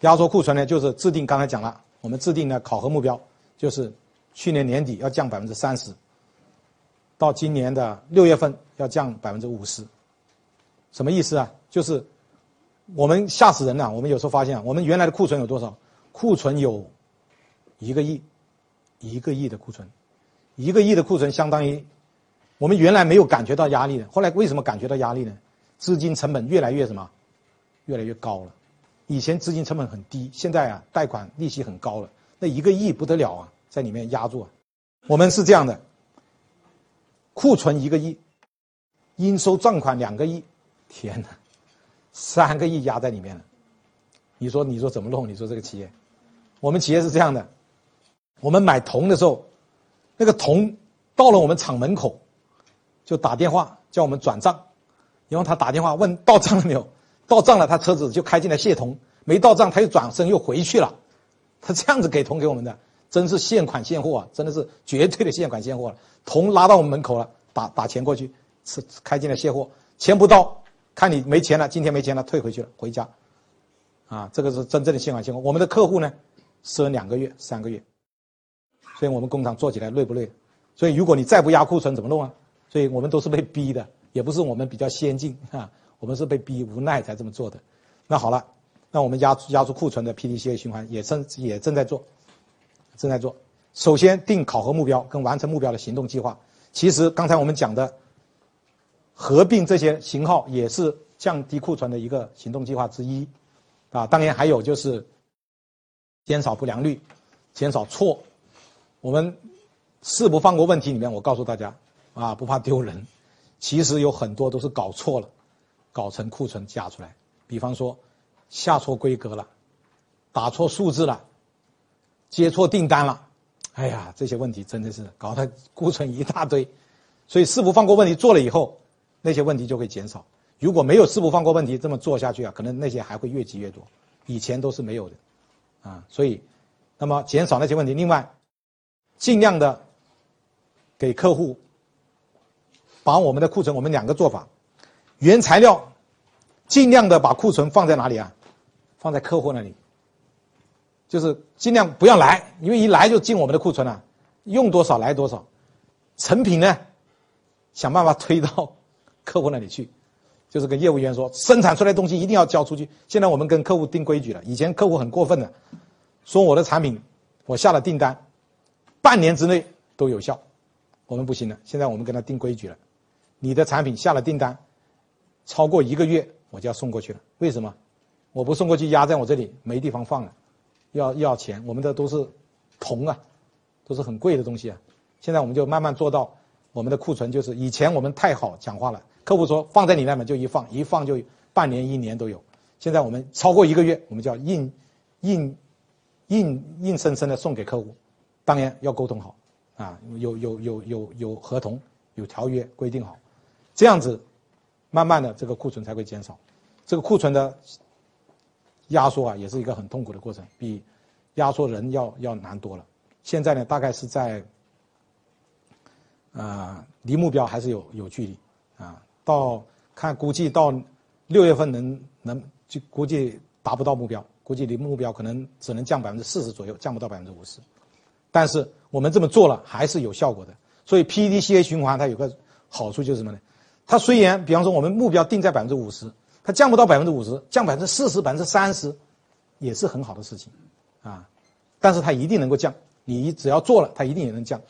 压缩库存呢，就是制定刚才讲了，我们制定的考核目标就是去年年底要降百分之三十，到今年的六月份要降百分之五十。什么意思啊？就是我们吓死人了。我们有时候发现，我们原来的库存有多少？库存有一个亿，一个亿的库存，一个亿的库存相当于我们原来没有感觉到压力的。后来为什么感觉到压力呢？资金成本越来越什么？越来越高了。以前资金成本很低，现在啊，贷款利息很高了。那一个亿不得了啊，在里面压住啊。我们是这样的，库存一个亿，应收账款两个亿。天哪，三个亿压在里面了，你说你说怎么弄？你说这个企业，我们企业是这样的，我们买铜的时候，那个铜到了我们厂门口，就打电话叫我们转账，然后他打电话问到账了没有，到账了，他车子就开进来卸铜，没到账他又转身又回去了，他这样子给铜给我们的，真是现款现货啊，真的是绝对的现款现货了，铜拉到我们门口了，打打钱过去，是开进来卸货，钱不到。看你没钱了，今天没钱了，退回去了，回家，啊，这个是真正的现款现货。我们的客户呢，赊两个月、三个月，所以我们工厂做起来累不累？所以如果你再不压库存，怎么弄啊？所以我们都是被逼的，也不是我们比较先进啊，我们是被逼无奈才这么做的。那好了，那我们压压出库存的 PDCA 循环也正也正在做，正在做。首先定考核目标跟完成目标的行动计划。其实刚才我们讲的。合并这些型号也是降低库存的一个行动计划之一，啊，当然还有就是减少不良率，减少错。我们四不放过问题里面，我告诉大家，啊，不怕丢人，其实有很多都是搞错了，搞成库存加出来。比方说下错规格了，打错数字了，接错订单了，哎呀，这些问题真的是搞得库存一大堆。所以四不放过问题做了以后。那些问题就会减少。如果没有四不放过问题这么做下去啊，可能那些还会越积越多。以前都是没有的，啊，所以，那么减少那些问题。另外，尽量的给客户把我们的库存，我们两个做法：原材料尽量的把库存放在哪里啊？放在客户那里，就是尽量不要来，因为一来就进我们的库存了，用多少来多少。成品呢，想办法推到。客户那里去，就是跟业务员说，生产出来东西一定要交出去。现在我们跟客户定规矩了，以前客户很过分的，说我的产品我下了订单，半年之内都有效，我们不行了。现在我们跟他定规矩了，你的产品下了订单，超过一个月我就要送过去了。为什么？我不送过去压在我这里没地方放了，要要钱。我们的都是铜啊，都是很贵的东西啊。现在我们就慢慢做到，我们的库存就是以前我们太好讲话了。客户说放在你那边就一放一放就半年一年都有，现在我们超过一个月，我们就要硬硬硬硬生生的送给客户，当然要沟通好啊，有有有有有合同有条约规定好，这样子慢慢的这个库存才会减少，这个库存的压缩啊也是一个很痛苦的过程，比压缩人要要难多了。现在呢大概是在啊离目标还是有有距离啊。到看估计到六月份能能就估计达不到目标，估计离目标可能只能降百分之四十左右，降不到百分之五十。但是我们这么做了还是有效果的。所以 PDCA 循环它有个好处就是什么呢？它虽然比方说我们目标定在百分之五十，它降不到百分之五十，降百分之四十、百分之三十，也是很好的事情，啊，但是它一定能够降。你只要做了，它一定也能降。